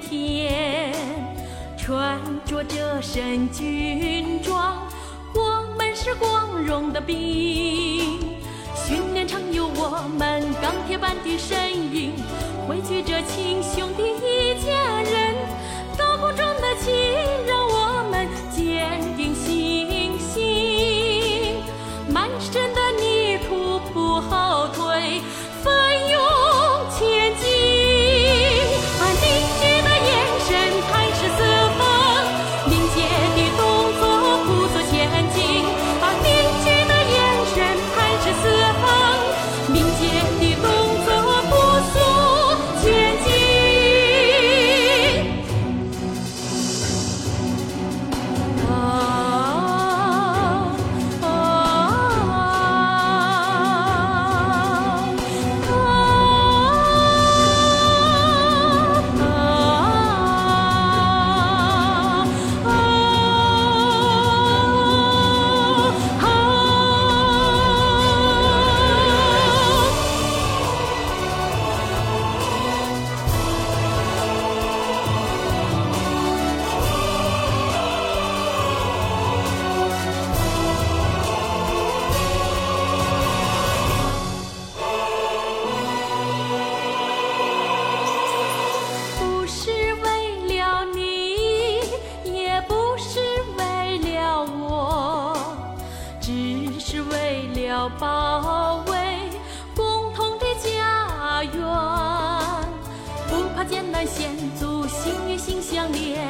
天。穿着这身军装，我们是光荣的兵。保卫共同的家园不怕艰难险阻心与心相连。